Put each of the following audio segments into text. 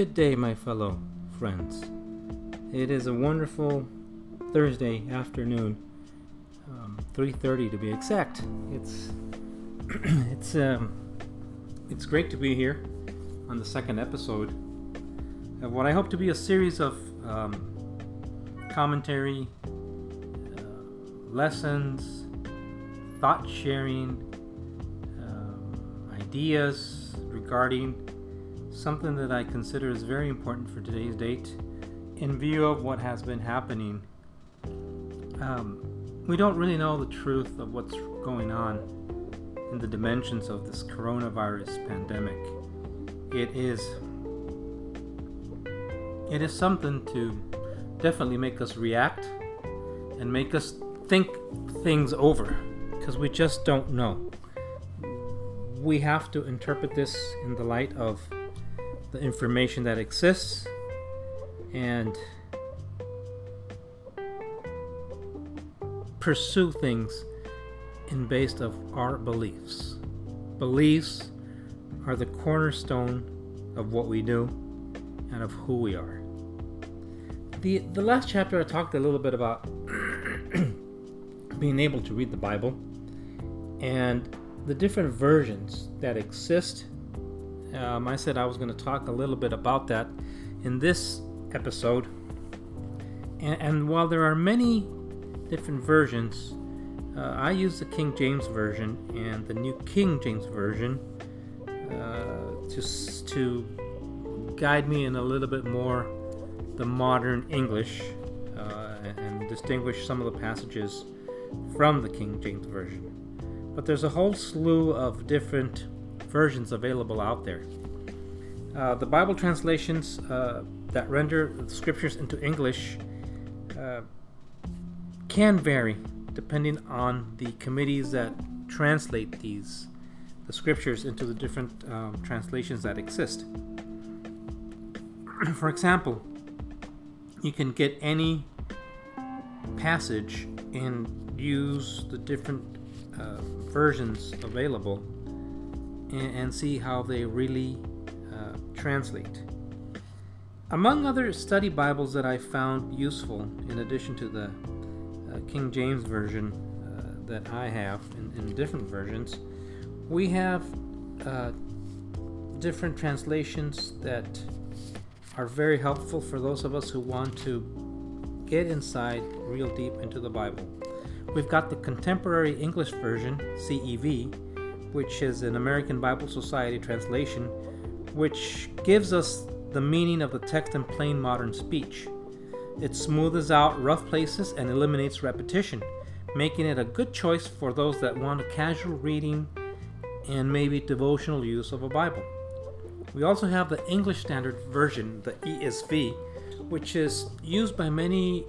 good day, my fellow friends. It is a wonderful Thursday afternoon, um, 3:30 to be exact. It's it's um, it's great to be here on the second episode of what I hope to be a series of um, commentary, uh, lessons, thought sharing, um, ideas regarding something that I consider is very important for today's date in view of what has been happening. Um, we don't really know the truth of what's going on in the dimensions of this coronavirus pandemic. It is it is something to definitely make us react and make us think things over because we just don't know. We have to interpret this in the light of the information that exists and pursue things in based of our beliefs. Beliefs are the cornerstone of what we do and of who we are. The the last chapter I talked a little bit about being able to read the Bible and the different versions that exist um, I said I was going to talk a little bit about that in this episode. And, and while there are many different versions, uh, I use the King James Version and the New King James Version uh, to, to guide me in a little bit more the modern English uh, and distinguish some of the passages from the King James Version. But there's a whole slew of different versions available out there. Uh, the Bible translations uh, that render the scriptures into English uh, can vary depending on the committees that translate these the scriptures into the different um, translations that exist. For example, you can get any passage and use the different uh, versions available and, and see how they really uh, translate. Among other study Bibles that I found useful, in addition to the uh, King James Version uh, that I have in, in, different versions, we have uh, different translations that are very helpful for those of us who want to get inside real deep into the Bible. We've got the Contemporary English Version, CEV, which is an American Bible Society translation, which gives us the meaning of the text in plain modern speech. It smooths out rough places and eliminates repetition, making it a good choice for those that want a casual reading and maybe devotional use of a Bible. We also have the English Standard Version, the ESV, which is used by many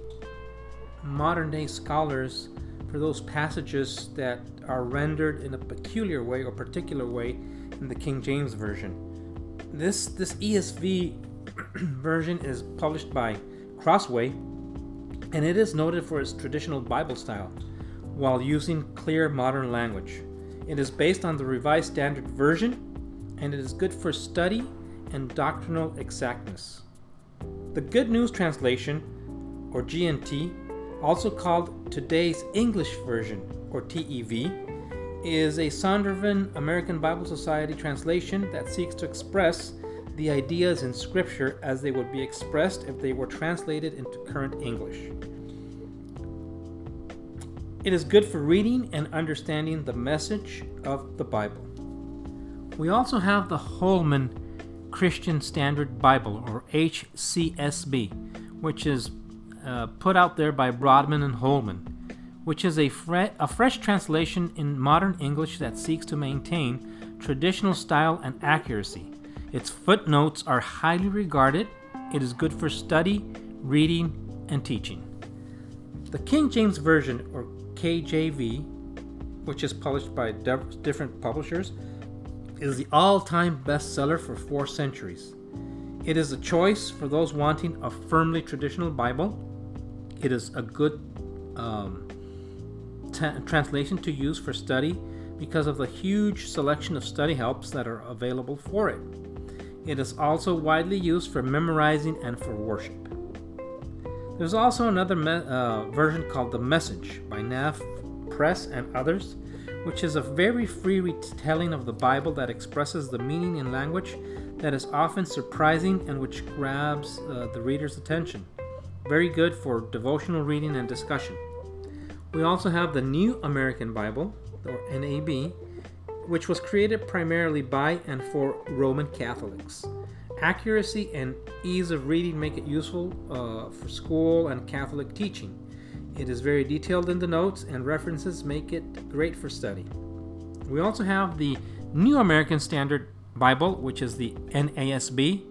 modern day scholars for those passages that are rendered in a peculiar way or particular way in the King James Version. This, this ESV version is published by Crossway and it is noted for its traditional Bible style while using clear modern language. It is based on the Revised Standard Version and it is good for study and doctrinal exactness. The Good News Translation, or GNT, also called today's English Version, or TEV, is a Zondervan American Bible Society translation that seeks to express the ideas in Scripture as they would be expressed if they were translated into current English. It is good for reading and understanding the message of the Bible. We also have the Holman Christian Standard Bible, or HCSB, which is uh, put out there by Broadman and Holman, which is a, fre- a fresh translation in modern English that seeks to maintain traditional style and accuracy. Its footnotes are highly regarded. It is good for study, reading, and teaching. The King James Version, or KJV, which is published by different publishers, is the all time bestseller for four centuries. It is a choice for those wanting a firmly traditional Bible it is a good um, t- translation to use for study because of the huge selection of study helps that are available for it. It is also widely used for memorizing and for worship. There's also another me- uh, version called The Message by Nav Press and others, which is a very free retelling of the Bible that expresses the meaning in language that is often surprising and which grabs uh, the reader's attention. Very good for devotional reading and discussion. We also have the New American Bible, or NAB, which was created primarily by and for Roman Catholics. Accuracy and ease of reading make it useful uh, for school and Catholic teaching. It is very detailed in the notes, and references make it great for study. We also have the New American Standard Bible, which is the NASB,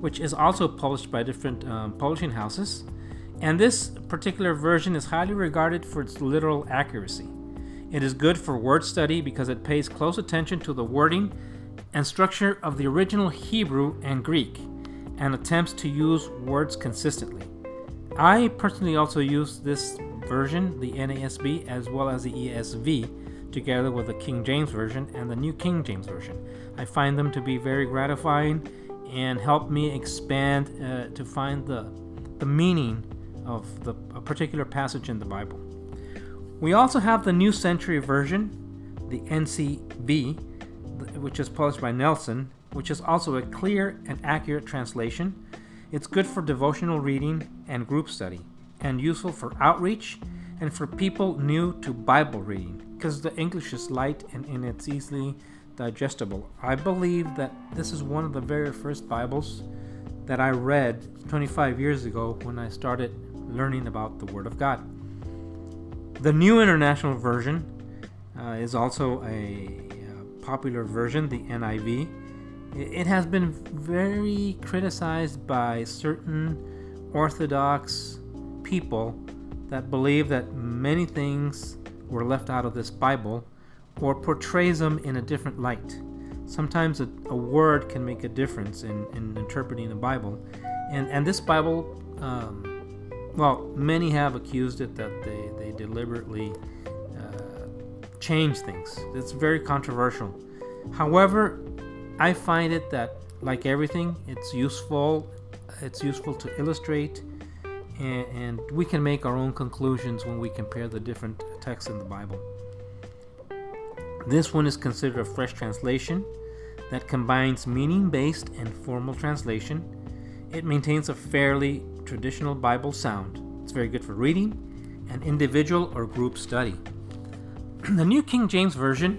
which is also published by different um, publishing houses. And this particular version is highly regarded for its literal accuracy. It is good for word study because it pays close attention to the wording and structure of the original Hebrew and Greek and attempts to use words consistently. I personally also use this version, the NASB, as well as the ESV, together with the King James Version and the New King James Version. I find them to be very gratifying and help me expand uh, to find the, the meaning of the, a particular passage in the Bible. We also have the New Century Version, the NCV, which is published by Nelson, which is also a clear and accurate translation. It's good for devotional reading and group study, and useful for outreach and for people new to Bible reading, because the English is light and, and it's easily digestible. I believe that this is one of the very first Bibles that I read 25 years ago when I started learning about the Word of God. The New International Version uh, is also a, uh, popular version, the NIV. It has been very criticized by certain Orthodox people that believe that many things were left out of this Bible or portrays them in a different light. Sometimes a, a word can make a difference in, in interpreting the Bible. And, and this Bible um, well, many have accused it that they, they deliberately uh, change things. It's very controversial. However, I find it that, like everything, it's useful. It's useful to illustrate, and, and we can make our own conclusions when we compare the different texts in the Bible. This one is considered a fresh translation that combines meaning based and formal translation. It maintains a fairly traditional Bible sound. It's very good for reading and individual or group study. the New King James Version,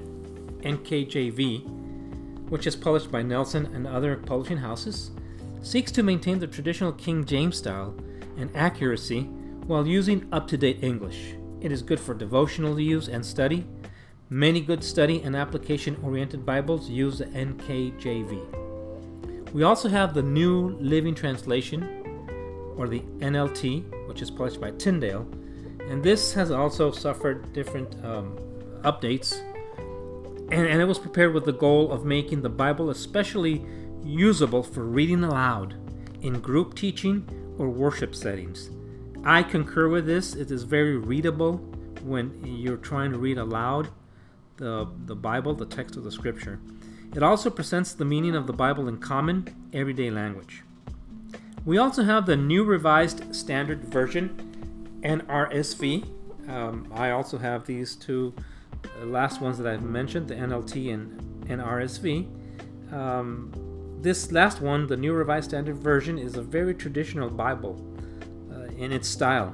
NKJV, which is published by Nelson and other publishing houses, seeks to maintain the traditional King James style and accuracy while using up to date English. It is good for devotional use and study. Many good study and application oriented Bibles use the NKJV. We also have the New Living Translation, or the NLT, which is published by Tyndale, and this has also suffered different um, updates. And, and it was prepared with the goal of making the Bible especially usable for reading aloud in group teaching or worship settings. I concur with this. It is very readable when you're trying to read aloud the, the Bible, the text of the scripture. It also presents the meaning of the Bible in common, everyday language. We also have the new revised standard version, NRSV. Um, I also have these two uh, last ones that I've mentioned, the NLT and NRSV. Um, this last one, the new revised standard version, is a very traditional Bible uh, in its style.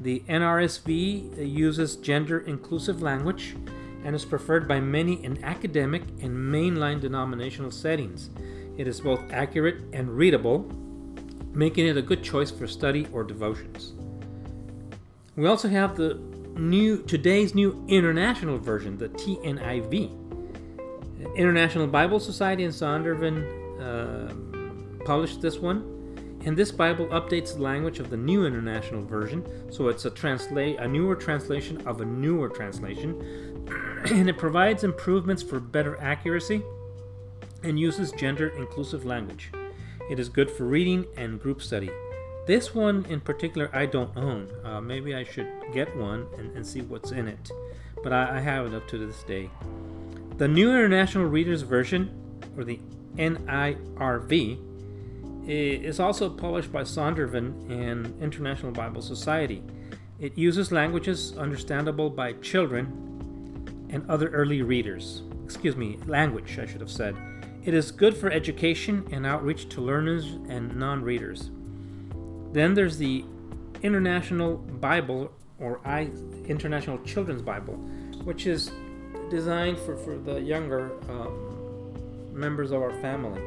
The NRSV uses gender inclusive language and is preferred by many in academic and mainline denominational settings. It is both accurate and readable, making it a good choice for study or devotions. We also have the new today's new international version, the TNIV. International Bible Society in Zondervan uh, published this one, and this Bible updates the language of the New International Version, so it's a translate a newer translation of a newer translation, and it provides improvements for better accuracy and uses gender inclusive language. It is good for reading and group study. This one in particular I don't own. Uh, maybe I should get one and, and see what's in it. But I, I, have it up to this day. The New International Reader's Version, or the NIRV, is also published by Zondervan and International Bible Society. It uses languages understandable by children and other early readers. Excuse me, language, I should have said. It is good for education and outreach to learners and non readers. Then there's the International Bible or I International Children's Bible, which is designed for, for the younger um, members of our family.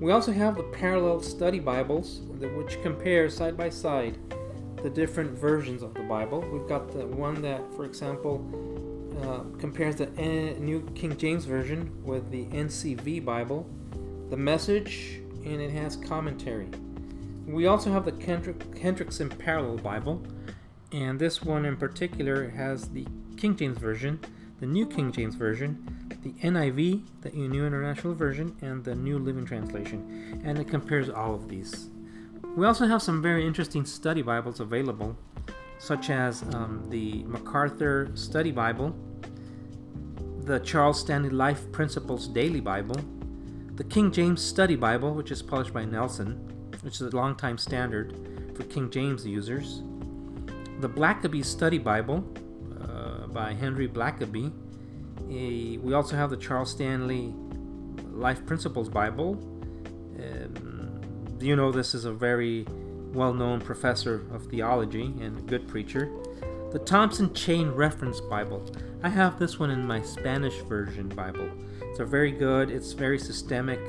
We also have the parallel study Bibles, which compare side by side the different versions of the Bible. We've got the one that, for example, uh, compares the N- New King James Version with the NCV Bible, the message, and it has commentary. We also have the Kendrick, Hendrickson Parallel Bible, and this one in particular has the King James Version, the New King James Version, the NIV, the New International Version, and the New Living Translation, and it compares all of these. We also have some very interesting study Bibles available, such as um, the MacArthur Study Bible, the Charles Stanley Life Principles Daily Bible, the King James Study Bible, which is published by Nelson, which is a long-time standard for King James users, the Blackaby Study Bible uh, by Henry Blackaby. A, we also have the Charles Stanley Life Principles Bible. Um, you know, this is a very well known professor of theology and a good preacher. The Thompson Chain Reference Bible. I have this one in my Spanish version Bible. It's a very good, it's very systemic,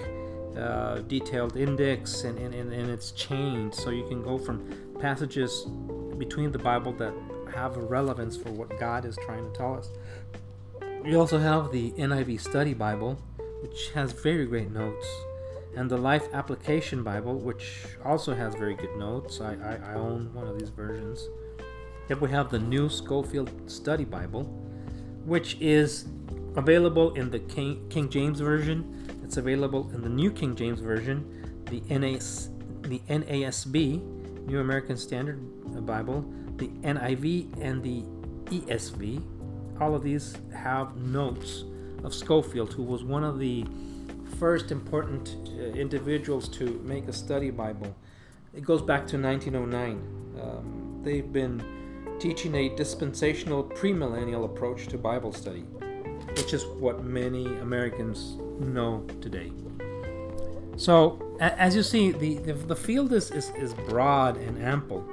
uh, detailed index, and, and, and it's chained so you can go from passages between the Bible that have a relevance for what God is trying to tell us. We also have the NIV Study Bible, which has very great notes, and the Life Application Bible, which also has very good notes. I, I, I own one of these versions. Then we have the New Scofield Study Bible, which is available in the King, King James Version. It's available in the New King James Version, the, NAS, the NASB, New American Standard Bible, the NIV, and the ESV. All of these have notes of Scofield, who was one of the first important uh, individuals to make a study Bible. It goes back to 1909. Um, they've been teaching a dispensational premillennial approach to Bible study, which is what many Americans know today. So, as you see, the, the, the field is, is, is broad and ample.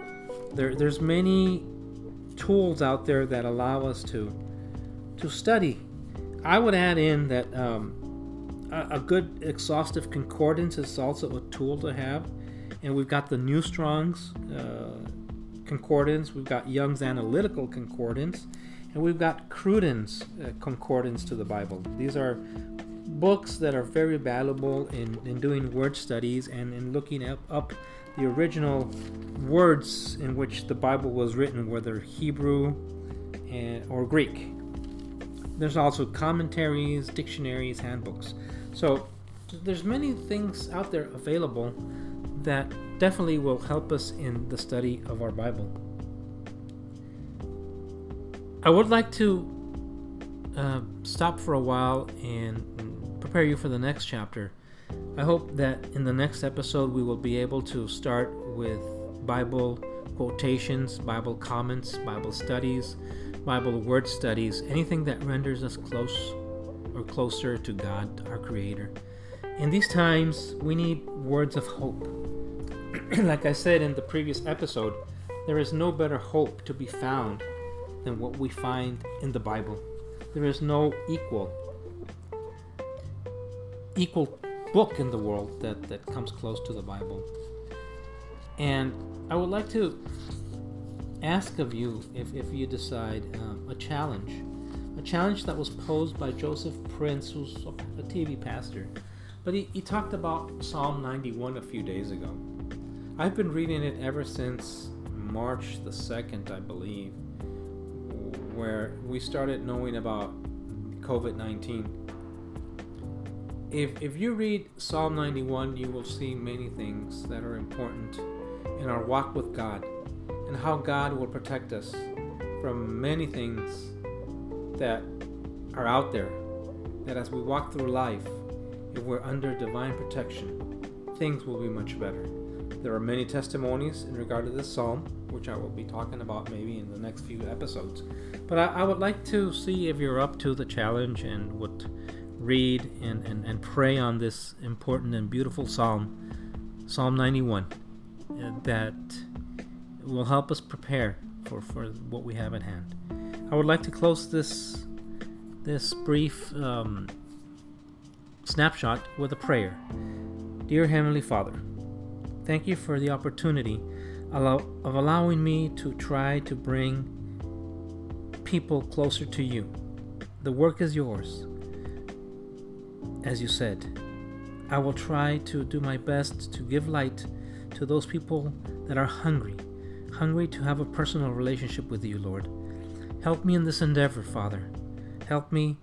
There, there's many tools out there that allow us to to study. I would add in that um, a, good exhaustive concordance is also a tool to have, and we've got the New Strong's uh, concordance, we've got Young's Analytical Concordance, and we've got Cruden's uh, concordance to the Bible. These are books that are very valuable in, in doing word studies and in looking up, up the original words in which the Bible was written, whether Hebrew and, or Greek. There's also commentaries, dictionaries, handbooks. So there's many things out there available that definitely will help us in the study of our Bible. I would like to uh, stop for a while and prepare you for the next chapter. I hope that in the next episode we will be able to start with Bible quotations, Bible comments, Bible studies, Bible word studies, anything that renders us close or closer to God, our Creator. In these times, we need words of hope. like I said in the previous episode, there is no better hope to be found than what we find in the Bible. There is no equal equal book in the world that, that comes close to the Bible. And I would like to ask of you, if, if you decide, um, a challenge. A challenge that was posed by Joseph Prince, who's a TV pastor. But he, he talked about Psalm 91 a few days ago. I've been reading it ever since March the 2nd, I believe, where we started knowing about COVID 19 if, if you read Psalm 91, you will see many things that are important in our walk with God and how God will protect us from many things that are out there. That as we walk through life, if we're under divine protection, things will be much better. There are many testimonies in regard to this psalm, which I will be talking about maybe in the next few episodes. But I, I would like to see if you're up to the challenge and would read and, and, and pray on this important and beautiful psalm, Psalm 91, uh, that will help us prepare for, for what we have at hand. I would like to close this this brief um, snapshot with a prayer. Dear Heavenly Father, thank you for the opportunity of allowing me to try to bring people closer to you. The work is yours. As you said, I will try to do my best to give light to those people that are hungry, hungry to have a personal relationship with you, Lord. Help me in this endeavor, Father. Help me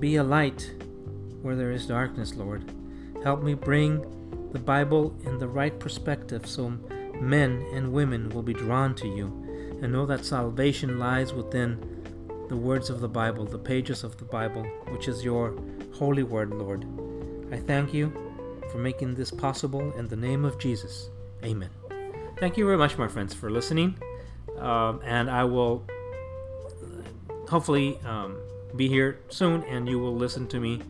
be a light where there is darkness, Lord. Help me bring the Bible in the right perspective so men and women will be drawn to you and know that salvation lies within the words of the Bible, the pages of the Bible, which is your holy word, Lord. I thank you for making this possible in the name of Jesus. Amen. Thank you very much, my friends, for listening. Um, and I will hopefully um, be here soon and you will listen to me.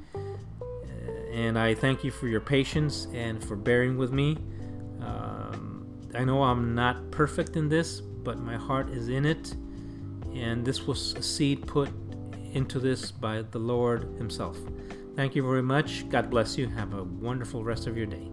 And I thank you for your patience and for bearing with me. Um, I know I'm not perfect in this, but my heart is in it. And this was a seed put into this by the Lord Himself. Thank you very much. God bless you. Have a wonderful rest of your day.